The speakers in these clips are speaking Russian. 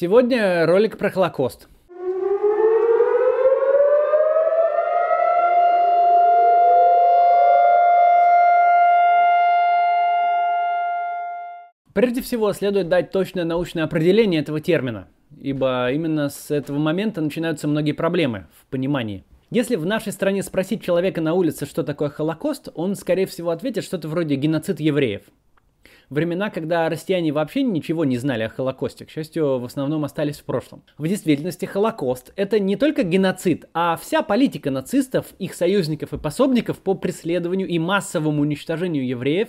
Сегодня ролик про Холокост. Прежде всего, следует дать точное научное определение этого термина, ибо именно с этого момента начинаются многие проблемы в понимании. Если в нашей стране спросить человека на улице, что такое Холокост, он, скорее всего, ответит что-то вроде геноцид евреев. Времена, когда россияне вообще ничего не знали о Холокосте, к счастью, в основном остались в прошлом. В действительности Холокост – это не только геноцид, а вся политика нацистов, их союзников и пособников по преследованию и массовому уничтожению евреев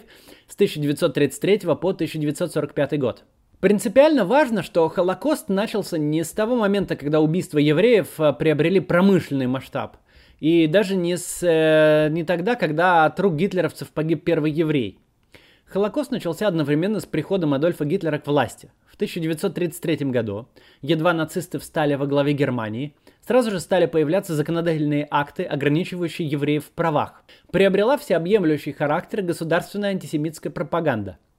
с 1933 по 1945 год. Принципиально важно, что Холокост начался не с того момента, когда убийства евреев э, приобрели промышленный масштаб, и даже не, с, э, не тогда, когда от рук гитлеровцев погиб первый еврей. Холокост начался одновременно с приходом Адольфа Гитлера к власти. В 1933 году, едва нацисты встали во главе Германии, сразу же стали появляться законодательные акты, ограничивающие евреев в правах. Приобрела всеобъемлющий характер государственная антисемитская пропаганда –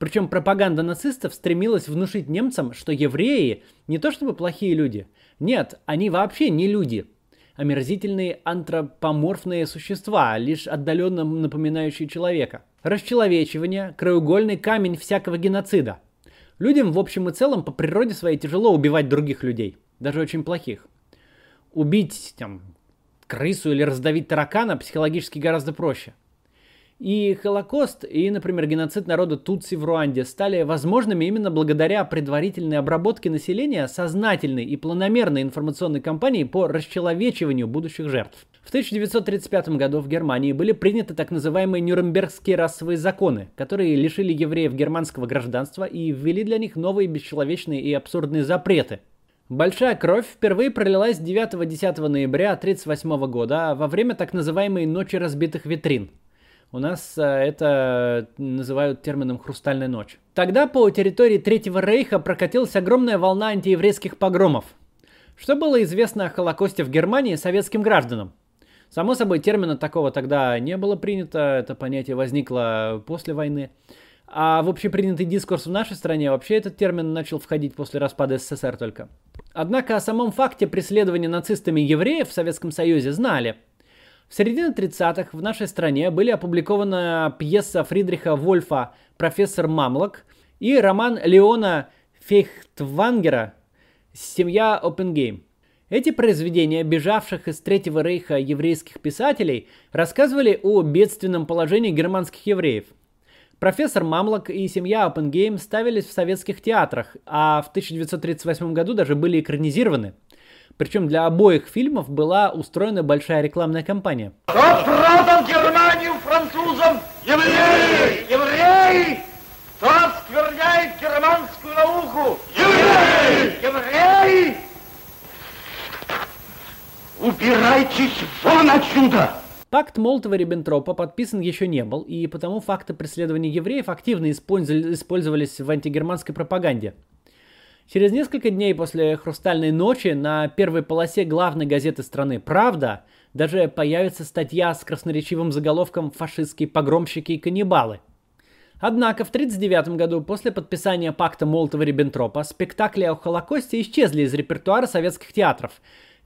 причем пропаганда нацистов стремилась внушить немцам, что евреи не то чтобы плохие люди. Нет, они вообще не люди. Омерзительные антропоморфные существа, лишь отдаленно напоминающие человека. Расчеловечивание – краеугольный камень всякого геноцида. Людям в общем и целом по природе своей тяжело убивать других людей, даже очень плохих. Убить там, крысу или раздавить таракана психологически гораздо проще. И Холокост, и, например, геноцид народа Тутси в Руанде стали возможными именно благодаря предварительной обработке населения сознательной и планомерной информационной кампании по расчеловечиванию будущих жертв. В 1935 году в Германии были приняты так называемые Нюрнбергские расовые законы, которые лишили евреев германского гражданства и ввели для них новые бесчеловечные и абсурдные запреты. Большая кровь впервые пролилась 9-10 ноября 1938 года во время так называемой «Ночи разбитых витрин», у нас а, это называют термином «хрустальная ночь». Тогда по территории Третьего Рейха прокатилась огромная волна антиеврейских погромов. Что было известно о Холокосте в Германии советским гражданам? Само собой, термина такого тогда не было принято, это понятие возникло после войны. А в общепринятый дискурс в нашей стране вообще этот термин начал входить после распада СССР только. Однако о самом факте преследования нацистами евреев в Советском Союзе знали – в середине 30-х в нашей стране были опубликована пьеса Фридриха Вольфа «Профессор Мамлок» и роман Леона Фейхтвангера «Семья Опенгейм». Эти произведения бежавших из Третьего Рейха еврейских писателей рассказывали о бедственном положении германских евреев. Профессор Мамлок и семья Опенгейм ставились в советских театрах, а в 1938 году даже были экранизированы – причем для обоих фильмов была устроена большая рекламная кампания. Кто продал Германию французам? Евреи! Евреи! Кто оскверняет германскую науку? Евреи! Евреи! Убирайтесь вон отсюда! Пакт Молотова-Риббентропа подписан еще не был, и потому факты преследования евреев активно использовались в антигерманской пропаганде. Через несколько дней после «Хрустальной ночи» на первой полосе главной газеты страны «Правда» даже появится статья с красноречивым заголовком «Фашистские погромщики и каннибалы». Однако в 1939 году, после подписания пакта Молотова-Риббентропа, спектакли о Холокосте исчезли из репертуара советских театров.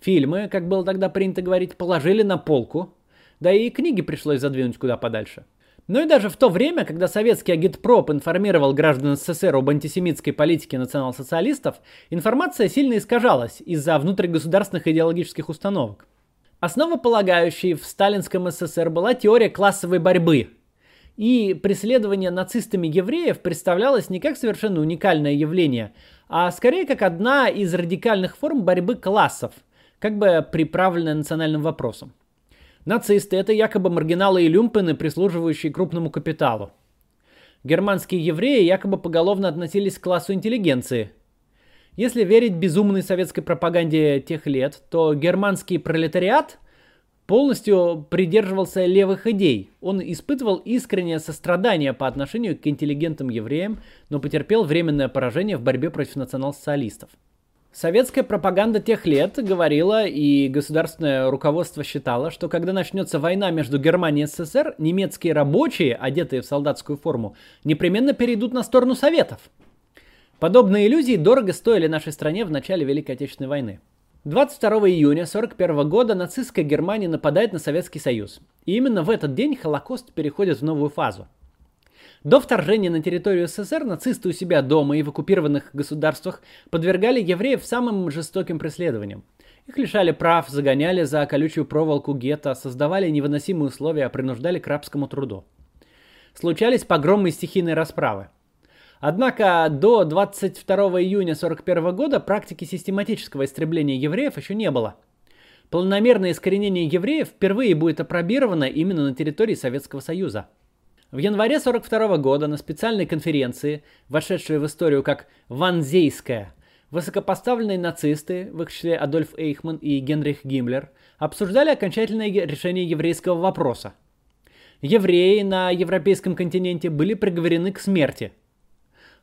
Фильмы, как было тогда принято говорить, положили на полку, да и книги пришлось задвинуть куда подальше. Но и даже в то время, когда советский агитпроп информировал граждан СССР об антисемитской политике национал-социалистов, информация сильно искажалась из-за внутригосударственных идеологических установок. Основополагающей в сталинском СССР была теория классовой борьбы. И преследование нацистами евреев представлялось не как совершенно уникальное явление, а скорее как одна из радикальных форм борьбы классов, как бы приправленная национальным вопросом. Нацисты – это якобы маргиналы и люмпены, прислуживающие крупному капиталу. Германские евреи якобы поголовно относились к классу интеллигенции. Если верить безумной советской пропаганде тех лет, то германский пролетариат полностью придерживался левых идей. Он испытывал искреннее сострадание по отношению к интеллигентным евреям, но потерпел временное поражение в борьбе против национал-социалистов. Советская пропаганда тех лет говорила, и государственное руководство считало, что когда начнется война между Германией и СССР, немецкие рабочие, одетые в солдатскую форму, непременно перейдут на сторону Советов. Подобные иллюзии дорого стоили нашей стране в начале Великой Отечественной войны. 22 июня 1941 года нацистская Германия нападает на Советский Союз. И именно в этот день Холокост переходит в новую фазу. До вторжения на территорию СССР нацисты у себя дома и в оккупированных государствах подвергали евреев самым жестоким преследованиям. Их лишали прав, загоняли за колючую проволоку гетто, создавали невыносимые условия, принуждали к рабскому труду. Случались погромы и стихийные расправы. Однако до 22 июня 1941 года практики систематического истребления евреев еще не было. Полномерное искоренение евреев впервые будет опробировано именно на территории Советского Союза. В январе 1942 года на специальной конференции, вошедшей в историю как Ванзейская, высокопоставленные нацисты, в их числе Адольф Эйхман и Генрих Гиммлер, обсуждали окончательное решение еврейского вопроса. Евреи на европейском континенте были приговорены к смерти –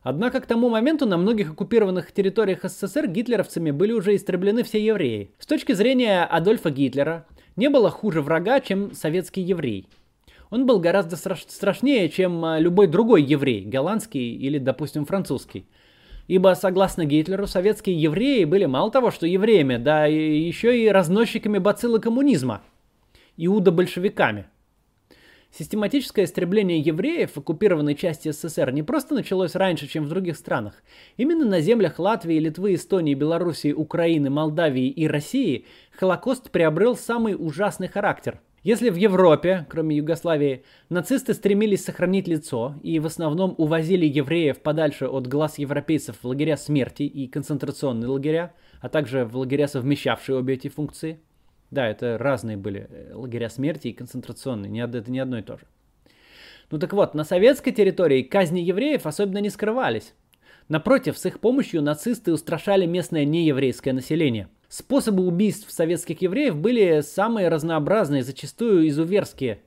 Однако к тому моменту на многих оккупированных территориях СССР гитлеровцами были уже истреблены все евреи. С точки зрения Адольфа Гитлера, не было хуже врага, чем советский еврей. Он был гораздо страш- страшнее, чем а, любой другой еврей, голландский или, допустим, французский. Ибо, согласно Гитлеру, советские евреи были мало того, что евреями, да еще и разносчиками бациллы коммунизма, иудо-большевиками. Систематическое истребление евреев в оккупированной части СССР не просто началось раньше, чем в других странах. Именно на землях Латвии, Литвы, Эстонии, Белоруссии, Украины, Молдавии и России Холокост приобрел самый ужасный характер. Если в Европе, кроме Югославии, нацисты стремились сохранить лицо и в основном увозили евреев подальше от глаз европейцев в лагеря смерти и концентрационные лагеря, а также в лагеря, совмещавшие обе эти функции – да, это разные были э, лагеря смерти и концентрационные, это не одно и то же. Ну так вот, на советской территории казни евреев особенно не скрывались. Напротив, с их помощью нацисты устрашали местное нееврейское население. Способы убийств советских евреев были самые разнообразные, зачастую изуверские.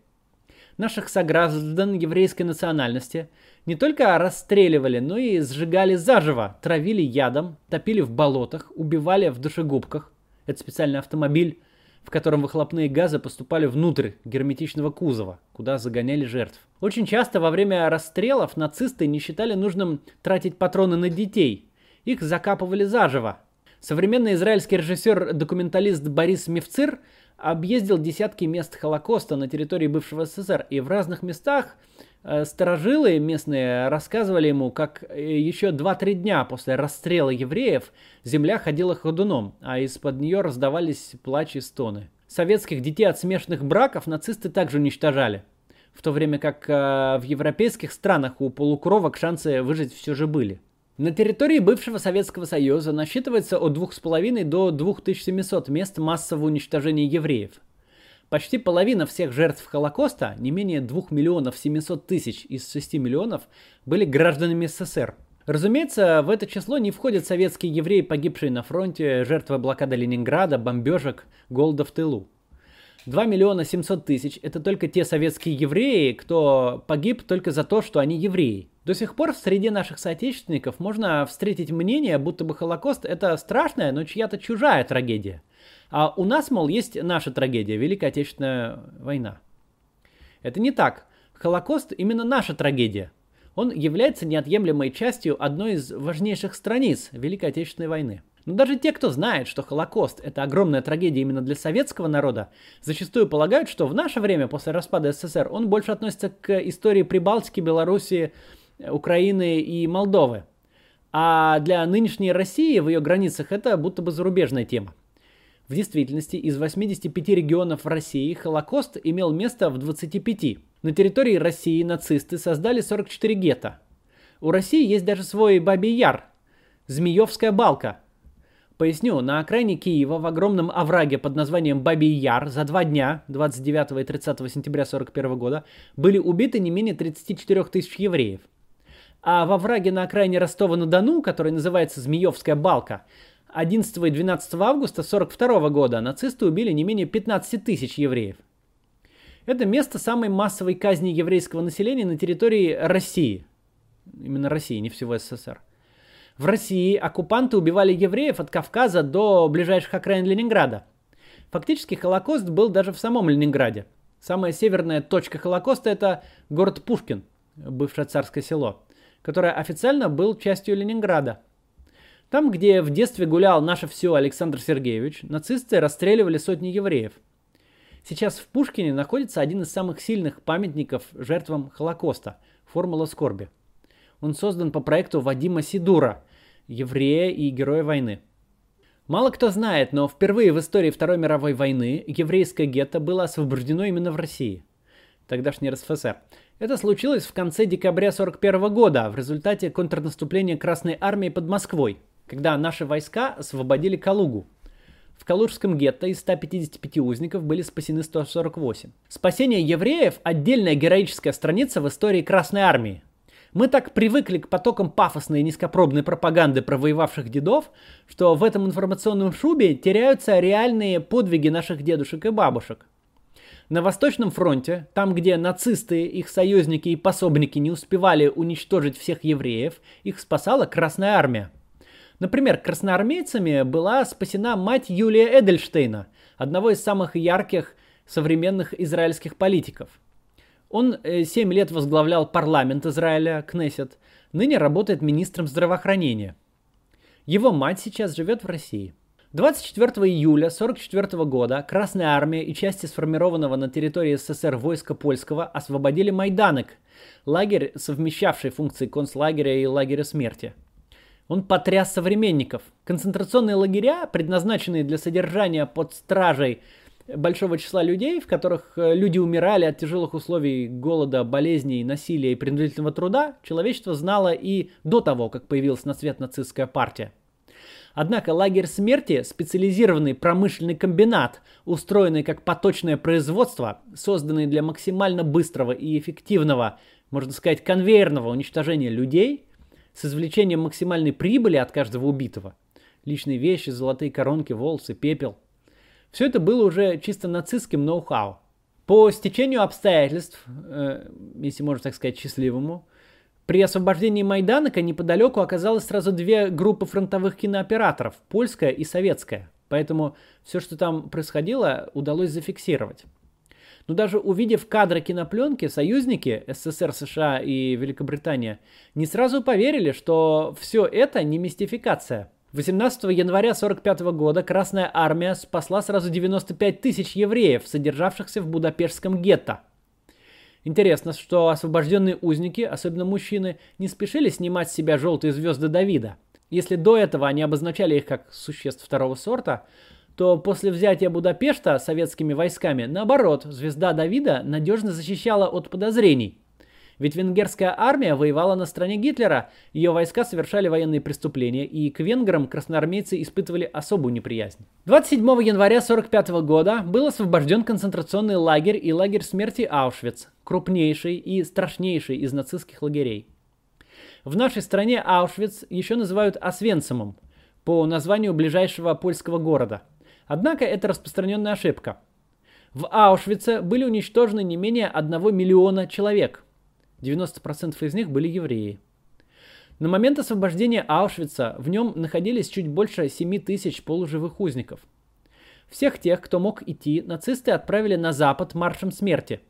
Наших сограждан еврейской национальности не только расстреливали, но и сжигали заживо, травили ядом, топили в болотах, убивали в душегубках. Это специальный автомобиль, в котором выхлопные газы поступали внутрь герметичного кузова, куда загоняли жертв. Очень часто во время расстрелов нацисты не считали нужным тратить патроны на детей. Их закапывали заживо. Современный израильский режиссер-документалист Борис Мевцир объездил десятки мест Холокоста на территории бывшего СССР, и в разных местах Э, сторожилы местные рассказывали ему, как э, еще 2-3 дня после расстрела евреев земля ходила ходуном, а из-под нее раздавались плач и стоны. Советских детей от смешанных браков нацисты также уничтожали, в то время как э, в европейских странах у полукровок шансы выжить все же были. На территории бывшего Советского Союза насчитывается от 2,5 до 2700 мест массового уничтожения евреев – Почти половина всех жертв Холокоста, не менее 2 миллионов 700 тысяч из 6 миллионов, были гражданами СССР. Разумеется, в это число не входят советские евреи, погибшие на фронте, жертвы блокады Ленинграда, бомбежек, голода в тылу. 2 миллиона 700 тысяч – это только те советские евреи, кто погиб только за то, что они евреи. До сих пор в среде наших соотечественников можно встретить мнение, будто бы Холокост – это страшная, но чья-то чужая трагедия – а у нас, мол, есть наша трагедия, Великая Отечественная война. Это не так. Холокост именно наша трагедия. Он является неотъемлемой частью одной из важнейших страниц Великой Отечественной войны. Но даже те, кто знает, что Холокост – это огромная трагедия именно для советского народа, зачастую полагают, что в наше время, после распада СССР, он больше относится к истории Прибалтики, Белоруссии, Украины и Молдовы. А для нынешней России в ее границах это будто бы зарубежная тема. В действительности из 85 регионов России Холокост имел место в 25. На территории России нацисты создали 44 гетто. У России есть даже свой Бабий Яр, Змеевская балка. Поясню, на окраине Киева в огромном овраге под названием Бабий Яр за два дня, 29 и 30 сентября 1941 года, были убиты не менее 34 тысяч евреев. А во враге на окраине Ростова-на-Дону, который называется Змеевская балка, 11 и 12 августа 1942 года нацисты убили не менее 15 тысяч евреев. Это место самой массовой казни еврейского населения на территории России. Именно России, не всего СССР. В России оккупанты убивали евреев от Кавказа до ближайших окраин Ленинграда. Фактически Холокост был даже в самом Ленинграде. Самая северная точка Холокоста это город Пушкин, бывшее царское село который официально был частью Ленинграда. Там, где в детстве гулял наше все Александр Сергеевич, нацисты расстреливали сотни евреев. Сейчас в Пушкине находится один из самых сильных памятников жертвам Холокоста – «Формула скорби». Он создан по проекту Вадима Сидура, еврея и героя войны. Мало кто знает, но впервые в истории Второй мировой войны еврейское гетто было освобождено именно в России, тогдашний РСФСР. Это случилось в конце декабря 1941 года в результате контрнаступления Красной Армии под Москвой, когда наши войска освободили Калугу. В Калужском гетто из 155 узников были спасены 148. Спасение евреев – отдельная героическая страница в истории Красной Армии. Мы так привыкли к потокам пафосной и низкопробной пропаганды про воевавших дедов, что в этом информационном шубе теряются реальные подвиги наших дедушек и бабушек – на Восточном фронте, там где нацисты, их союзники и пособники не успевали уничтожить всех евреев, их спасала Красная Армия. Например, красноармейцами была спасена мать Юлия Эдельштейна, одного из самых ярких современных израильских политиков. Он 7 э, лет возглавлял парламент Израиля, Кнессет, ныне работает министром здравоохранения. Его мать сейчас живет в России – 24 июля 1944 года Красная Армия и части сформированного на территории СССР войска польского освободили Майданек, лагерь, совмещавший функции концлагеря и лагеря смерти. Он потряс современников. Концентрационные лагеря, предназначенные для содержания под стражей большого числа людей, в которых э, люди умирали от тяжелых условий голода, болезней, насилия и принудительного труда, человечество знало и до того, как появилась на свет нацистская партия. Однако лагерь смерти, специализированный промышленный комбинат, устроенный как поточное производство, созданный для максимально быстрого и эффективного, можно сказать, конвейерного уничтожения людей, с извлечением максимальной прибыли от каждого убитого. Личные вещи, золотые коронки, волосы, пепел. Все это было уже чисто нацистским ноу-хау. По стечению обстоятельств, э, если можно так сказать, счастливому, при освобождении Майданака неподалеку оказалось сразу две группы фронтовых кинооператоров, польская и советская. Поэтому все, что там происходило, удалось зафиксировать. Но даже увидев кадры кинопленки, союзники СССР, США и Великобритания не сразу поверили, что все это не мистификация. 18 января 1945 года Красная Армия спасла сразу 95 тысяч евреев, содержавшихся в Будапештском гетто – Интересно, что освобожденные узники, особенно мужчины, не спешили снимать с себя желтые звезды Давида. Если до этого они обозначали их как существ второго сорта, то после взятия Будапешта советскими войсками, наоборот, звезда Давида надежно защищала от подозрений – ведь венгерская армия воевала на стороне Гитлера, ее войска совершали военные преступления, и к венграм красноармейцы испытывали особую неприязнь. 27 января 1945 года был освобожден концентрационный лагерь и лагерь смерти Аушвиц, крупнейший и страшнейший из нацистских лагерей. В нашей стране Аушвиц еще называют Освенцимом, по названию ближайшего польского города. Однако это распространенная ошибка. В Аушвице были уничтожены не менее 1 миллиона человек. 90% из них были евреи. На момент освобождения Аушвица в нем находились чуть больше 7 тысяч полуживых узников. Всех тех, кто мог идти, нацисты отправили на запад маршем смерти.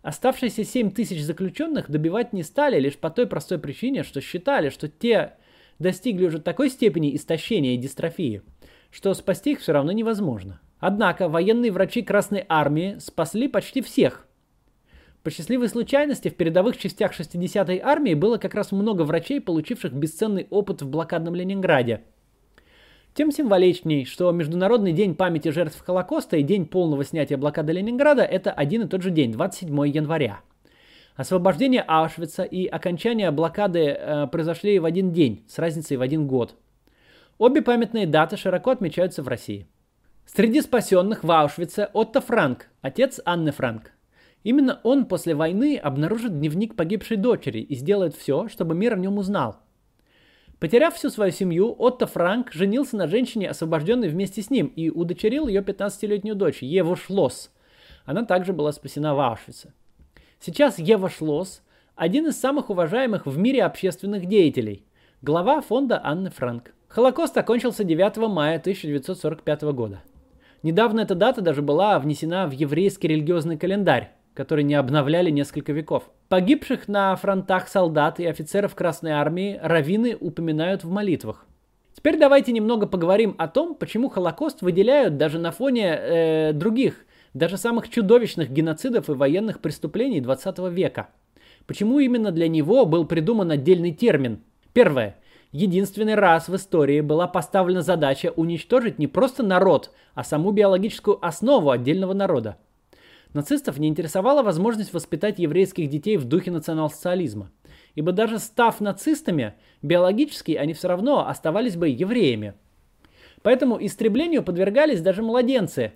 Оставшиеся 7 тысяч заключенных добивать не стали лишь по той простой причине, что считали, что те достигли уже такой степени истощения и дистрофии, что спасти их все равно невозможно. Однако военные врачи Красной Армии спасли почти всех – по счастливой случайности в передовых частях 60-й армии было как раз много врачей, получивших бесценный опыт в блокадном Ленинграде. Тем символичней, что Международный день памяти жертв Холокоста и день полного снятия блокады Ленинграда – это один и тот же день, 27 января. Освобождение Аушвица и окончание блокады э, произошли в один день, с разницей в один год. Обе памятные даты широко отмечаются в России. Среди спасенных в Аушвице Отто Франк, отец Анны Франк. Именно он после войны обнаружит дневник погибшей дочери и сделает все, чтобы мир о нем узнал. Потеряв всю свою семью, Отто Франк женился на женщине, освобожденной вместе с ним, и удочерил ее 15-летнюю дочь, Еву Шлосс. Она также была спасена в Аушвице. Сейчас Ева Шлосс – один из самых уважаемых в мире общественных деятелей, глава фонда Анны Франк. Холокост окончился 9 мая 1945 года. Недавно эта дата даже была внесена в еврейский религиозный календарь. Который не обновляли несколько веков. Погибших на фронтах солдат и офицеров Красной Армии раввины упоминают в молитвах. Теперь давайте немного поговорим о том, почему Холокост выделяют даже на фоне э, других, даже самых чудовищных геноцидов и военных преступлений 20 века. Почему именно для него был придуман отдельный термин? Первое. Единственный раз в истории была поставлена задача уничтожить не просто народ, а саму биологическую основу отдельного народа. Нацистов не интересовала возможность воспитать еврейских детей в духе национал-социализма. Ибо даже став нацистами, биологически они все равно оставались бы евреями. Поэтому истреблению подвергались даже младенцы.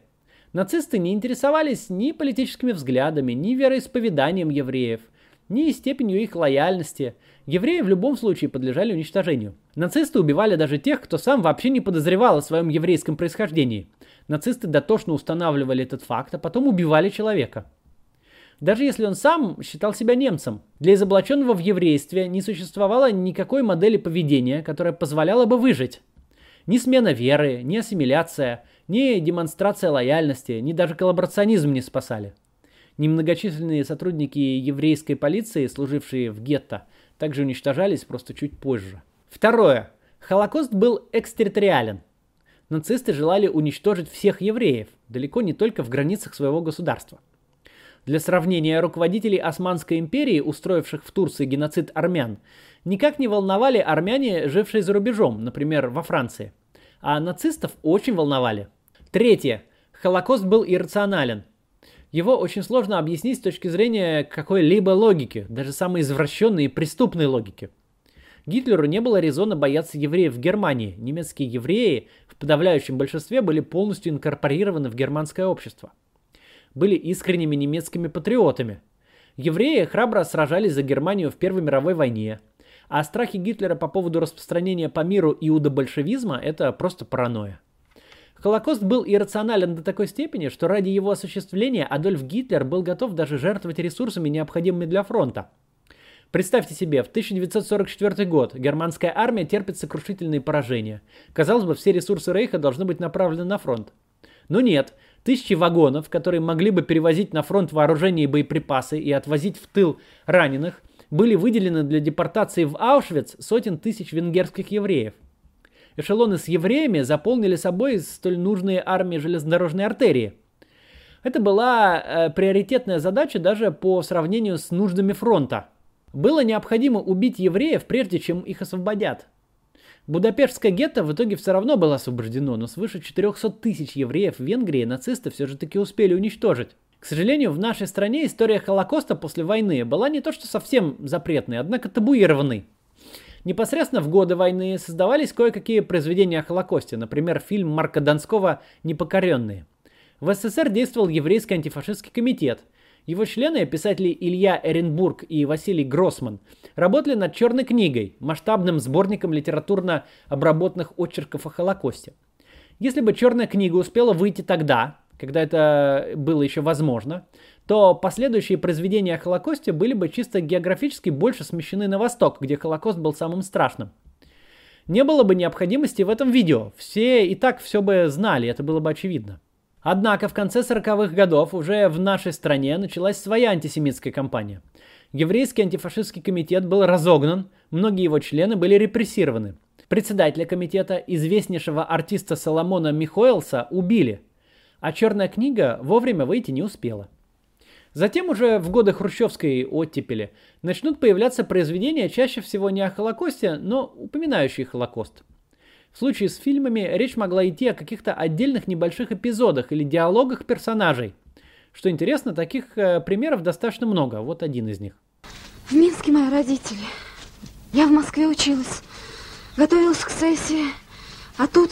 Нацисты не интересовались ни политическими взглядами, ни вероисповеданием евреев, ни степенью их лояльности. Евреи в любом случае подлежали уничтожению. Нацисты убивали даже тех, кто сам вообще не подозревал о своем еврейском происхождении – Нацисты дотошно устанавливали этот факт, а потом убивали человека. Даже если он сам считал себя немцем, для изоблаченного в еврействе не существовало никакой модели поведения, которая позволяла бы выжить. Ни смена веры, ни ассимиляция, ни демонстрация лояльности, ни даже коллаборационизм не спасали. Немногочисленные сотрудники еврейской полиции, служившие в гетто, также уничтожались просто чуть позже. Второе. Холокост был экстерриториален нацисты желали уничтожить всех евреев, далеко не только в границах своего государства. Для сравнения, руководителей Османской империи, устроивших в Турции геноцид армян, никак не волновали армяне, жившие за рубежом, например, во Франции. А нацистов очень волновали. Третье. Холокост был иррационален. Его очень сложно объяснить с точки зрения какой-либо логики, даже самой извращенной и преступной логики. Гитлеру не было резона бояться евреев в Германии. Немецкие евреи в подавляющем большинстве были полностью инкорпорированы в германское общество. Были искренними немецкими патриотами. Евреи храбро сражались за Германию в Первой мировой войне. А страхи Гитлера по поводу распространения по миру иудобольшевизма – это просто паранойя. Холокост был иррационален до такой степени, что ради его осуществления Адольф Гитлер был готов даже жертвовать ресурсами, необходимыми для фронта – Представьте себе, в 1944 год германская армия терпит сокрушительные поражения. Казалось бы, все ресурсы Рейха должны быть направлены на фронт. Но нет, тысячи вагонов, которые могли бы перевозить на фронт вооружение и боеприпасы и отвозить в тыл раненых, были выделены для депортации в Аушвиц сотен тысяч венгерских евреев. Эшелоны с евреями заполнили собой столь нужные армии железнодорожной артерии. Это была э, приоритетная задача даже по сравнению с нуждами фронта – было необходимо убить евреев, прежде чем их освободят. Будапештское гетто в итоге все равно было освобождено, но свыше 400 тысяч евреев в Венгрии нацисты все же таки успели уничтожить. К сожалению, в нашей стране история Холокоста после войны была не то что совсем запретной, однако табуированной. Непосредственно в годы войны создавались кое-какие произведения о Холокосте, например, фильм Марка Донского «Непокоренные». В СССР действовал еврейский антифашистский комитет – его члены, писатели Илья Эренбург и Василий Гроссман, работали над «Черной книгой», масштабным сборником литературно обработанных очерков о Холокосте. Если бы «Черная книга» успела выйти тогда, когда это было еще возможно, то последующие произведения о Холокосте были бы чисто географически больше смещены на восток, где Холокост был самым страшным. Не было бы необходимости в этом видео. Все и так все бы знали, это было бы очевидно. Однако в конце 40-х годов уже в нашей стране началась своя антисемитская кампания. Еврейский антифашистский комитет был разогнан, многие его члены были репрессированы. Председателя комитета, известнейшего артиста Соломона Михоэлса, убили, а черная книга вовремя выйти не успела. Затем уже в годы хрущевской оттепели начнут появляться произведения чаще всего не о Холокосте, но упоминающие Холокост – в случае с фильмами речь могла идти о каких-то отдельных небольших эпизодах или диалогах персонажей. Что интересно, таких э, примеров достаточно много. Вот один из них. В Минске мои родители. Я в Москве училась. Готовилась к сессии. А тут...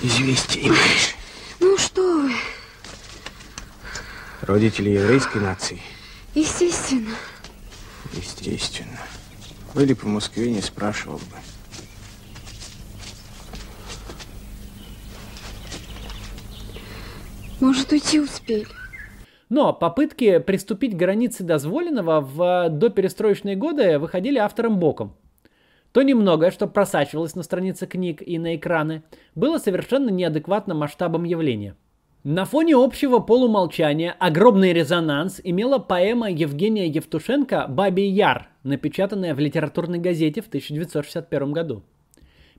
Известия не будешь. Ну что вы. Родители еврейской нации? Естественно. Естественно. Были по Москве, не спрашивал бы. Может, уйти успели. Но попытки приступить к границе дозволенного в доперестроечные годы выходили автором боком. То немногое, что просачивалось на странице книг и на экраны, было совершенно неадекватным масштабом явления. На фоне общего полумолчания огромный резонанс имела поэма Евгения Евтушенко «Бабий Яр», напечатанная в литературной газете в 1961 году.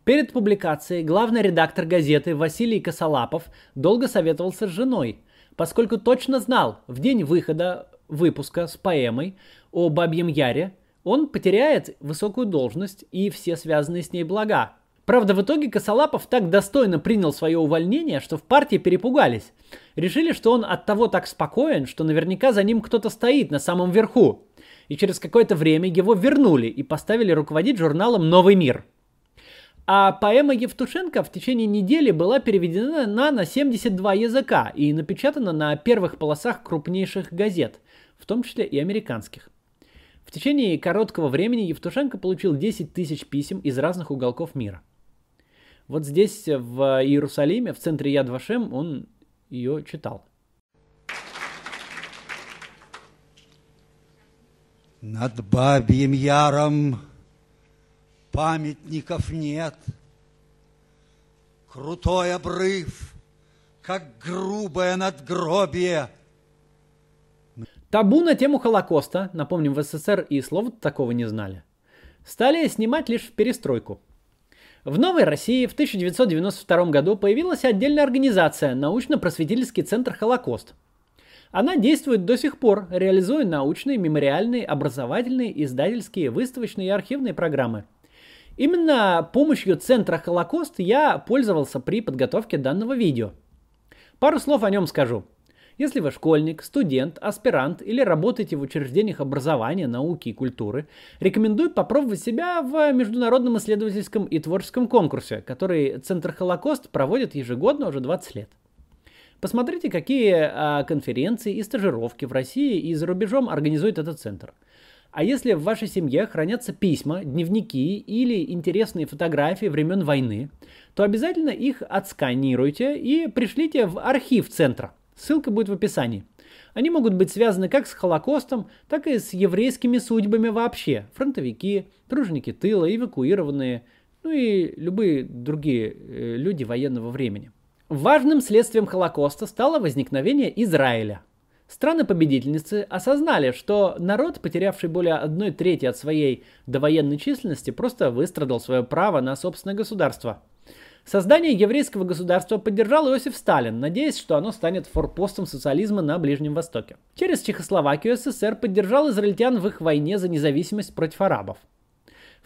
Перед публикацией главный редактор газеты Василий Косолапов долго советовался с женой, поскольку точно знал, в день выхода выпуска с поэмой о Бабьем Яре он потеряет высокую должность и все связанные с ней блага, Правда, в итоге Косолапов так достойно принял свое увольнение, что в партии перепугались. Решили, что он от того так спокоен, что наверняка за ним кто-то стоит на самом верху. И через какое-то время его вернули и поставили руководить журналом «Новый мир». А поэма Евтушенко в течение недели была переведена на, на 72 языка и напечатана на первых полосах крупнейших газет, в том числе и американских. В течение короткого времени Евтушенко получил 10 тысяч писем из разных уголков мира – вот здесь, в Иерусалиме, в центре Яд Вашем, он ее читал. Над Бабьим Яром памятников нет. Крутой обрыв, как грубое надгробие. Табу на тему Холокоста, напомним, в СССР и слова такого не знали, стали снимать лишь в перестройку – в Новой России в 1992 году появилась отдельная организация «Научно-просветительский центр Холокост». Она действует до сих пор, реализуя научные, мемориальные, образовательные, издательские, выставочные и архивные программы. Именно помощью Центра Холокост я пользовался при подготовке данного видео. Пару слов о нем скажу. Если вы школьник, студент, аспирант или работаете в учреждениях образования, науки и культуры, рекомендую попробовать себя в международном исследовательском и творческом конкурсе, который Центр Холокост проводит ежегодно уже 20 лет. Посмотрите, какие а, конференции и стажировки в России и за рубежом организует этот центр. А если в вашей семье хранятся письма, дневники или интересные фотографии времен войны, то обязательно их отсканируйте и пришлите в архив центра – Ссылка будет в описании. Они могут быть связаны как с Холокостом, так и с еврейскими судьбами вообще. Фронтовики, труженики тыла, эвакуированные, ну и любые другие э, люди военного времени. Важным следствием Холокоста стало возникновение Израиля. Страны-победительницы осознали, что народ, потерявший более одной трети от своей довоенной численности, просто выстрадал свое право на собственное государство – Создание еврейского государства поддержал Иосиф Сталин, надеясь, что оно станет форпостом социализма на Ближнем Востоке. Через Чехословакию СССР поддержал израильтян в их войне за независимость против арабов.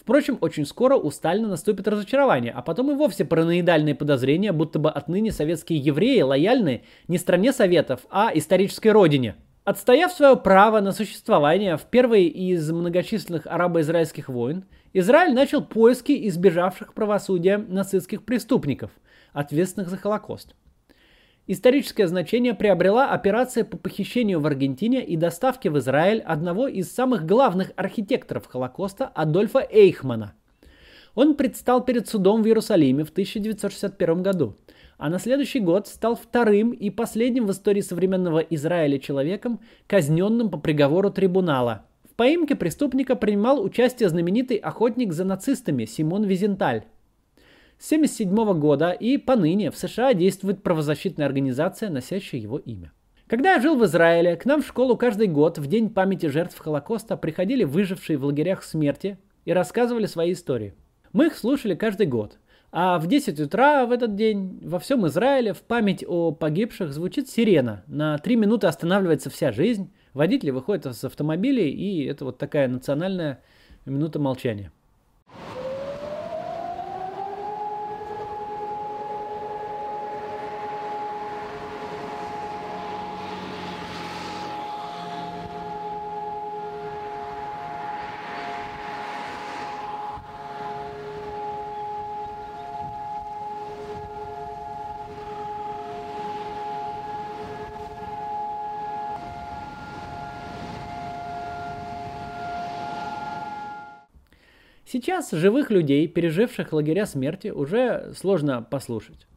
Впрочем, очень скоро у Сталина наступит разочарование, а потом и вовсе параноидальные подозрения, будто бы отныне советские евреи лояльны не стране Советов, а исторической родине – Отстояв свое право на существование в первой из многочисленных арабо-израильских войн, Израиль начал поиски избежавших правосудия нацистских преступников, ответственных за Холокост. Историческое значение приобрела операция по похищению в Аргентине и доставке в Израиль одного из самых главных архитекторов Холокоста Адольфа Эйхмана. Он предстал перед судом в Иерусалиме в 1961 году – а на следующий год стал вторым и последним в истории современного Израиля человеком, казненным по приговору трибунала. В поимке преступника принимал участие знаменитый охотник за нацистами Симон Визенталь. С 1977 года и поныне в США действует правозащитная организация, носящая его имя. Когда я жил в Израиле, к нам в школу каждый год в День памяти жертв Холокоста приходили выжившие в лагерях смерти и рассказывали свои истории. Мы их слушали каждый год – а в 10 утра в этот день во всем Израиле в память о погибших звучит сирена. На 3 минуты останавливается вся жизнь. Водители выходят из автомобилей, и это вот такая национальная минута молчания. Сейчас живых людей, переживших лагеря смерти, уже сложно послушать.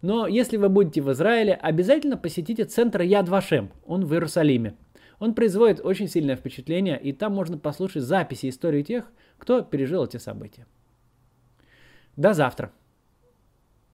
Но если вы будете в Израиле, обязательно посетите центр Яд Вашем, он в Иерусалиме. Он производит очень сильное впечатление, и там можно послушать записи истории тех, кто пережил эти события. До завтра.